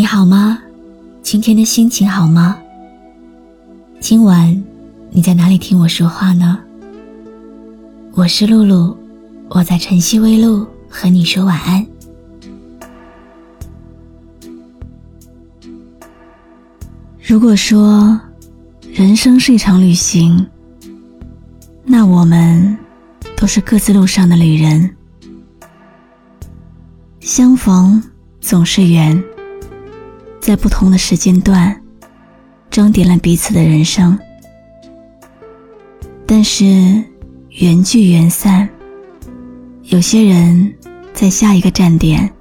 你好吗？今天的心情好吗？今晚你在哪里听我说话呢？我是露露，我在晨曦微露和你说晚安。如果说人生是一场旅行，那我们都是各自路上的旅人。相逢总是缘，在不同的时间段，装点了彼此的人生。但是缘聚缘散，有些人在下一个站点，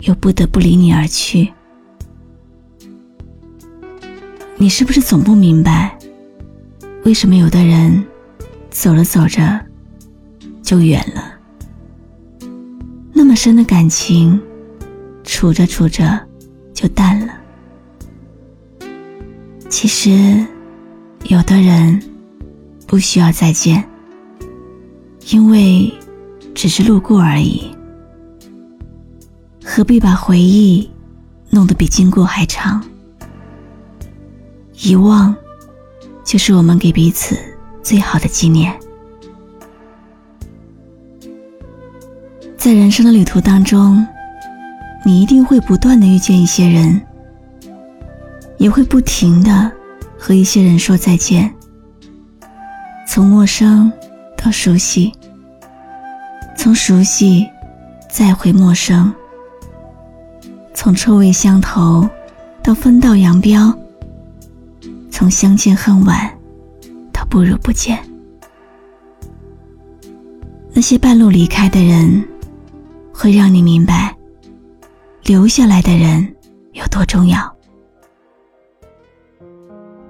又不得不离你而去。你是不是总不明白，为什么有的人走着走着就远了？那么深的感情，处着处着就淡了。其实，有的人不需要再见，因为只是路过而已。何必把回忆弄得比经过还长？遗忘，就是我们给彼此最好的纪念。在人生的旅途当中，你一定会不断的遇见一些人，也会不停的和一些人说再见。从陌生到熟悉，从熟悉再回陌生，从臭味相投到分道扬镳。从相见恨晚到不如不见，那些半路离开的人，会让你明白留下来的人有多重要。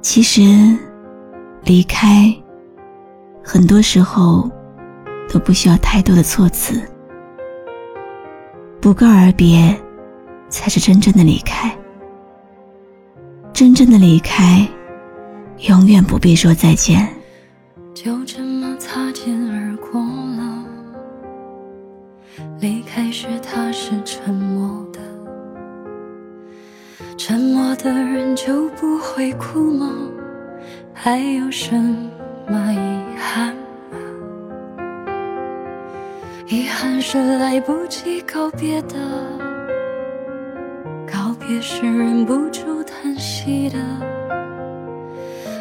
其实，离开很多时候都不需要太多的措辞，不告而别，才是真正的离开。真正的离开。永远不必说再见，沉默的人就不会哭吗？还有什么遗憾吗？遗憾是来不及告别的，告别是忍不住叹息的。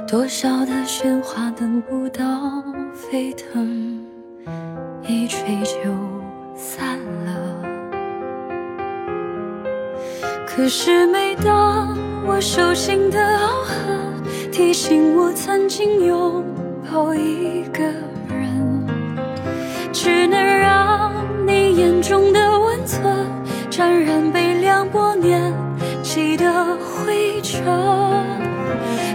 多少的喧哗等不到沸腾，一吹就可是每当我手心的凹痕提醒我曾经拥抱一个人，只能让你眼中的温存沾染被凉薄年积的灰尘。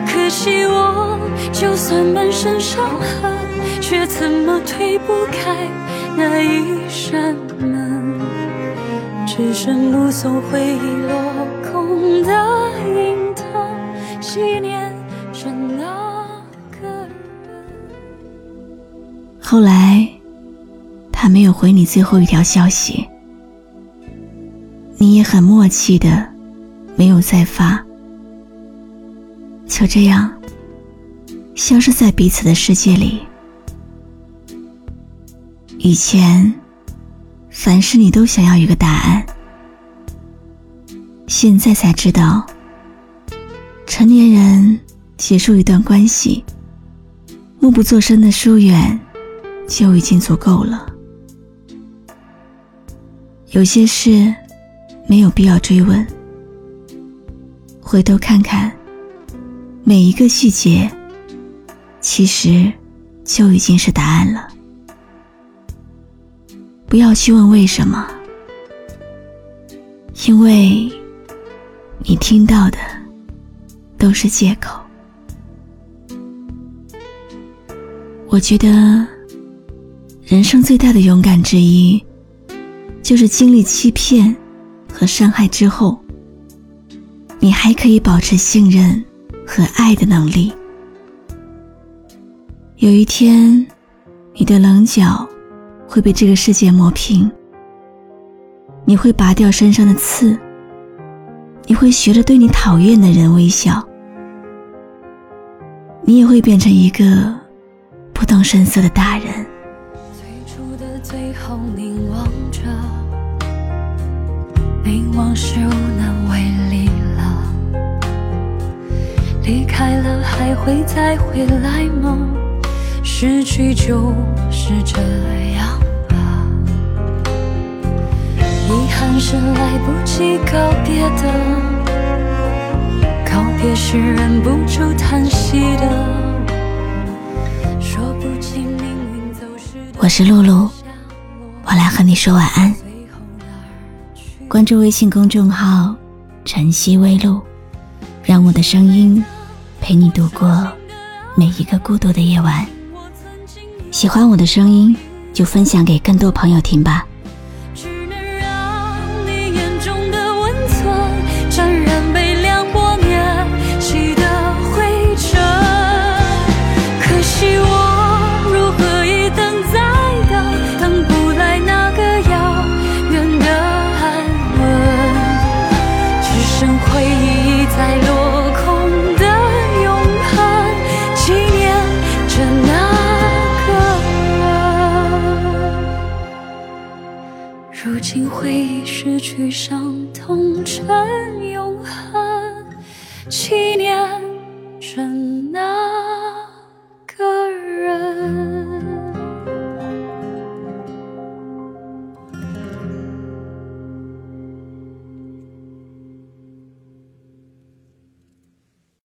可惜我就算满身伤痕，却怎么推不开那一扇门？只剩目送回忆落空的影腾，纪念着那个人。后来，他没有回你最后一条消息，你也很默契的没有再发。就这样，消失在彼此的世界里。以前，凡事你都想要一个答案，现在才知道，成年人结束一段关系，默不作声的疏远，就已经足够了。有些事，没有必要追问，回头看看。每一个细节，其实就已经是答案了。不要去问为什么，因为你听到的都是借口。我觉得，人生最大的勇敢之一，就是经历欺骗和伤害之后，你还可以保持信任。和爱的能力。有一天，你的棱角会被这个世界磨平，你会拔掉身上的刺，你会学着对你讨厌的人微笑，你也会变成一个不动声色的大人。最初的最后凝望着，凝望是无能为力了。离开了还会再回来吗？失去就是这样遗憾是来不及告别的，告别是忍不住叹息的。说不清命运走失的我是露露，我来和你说晚安。关注微信公众号“晨曦微露”，让我的声音陪你度过每一个孤独的夜晚。喜欢我的声音，就分享给更多朋友听吧。如今回忆失去伤痛成永恒，纪念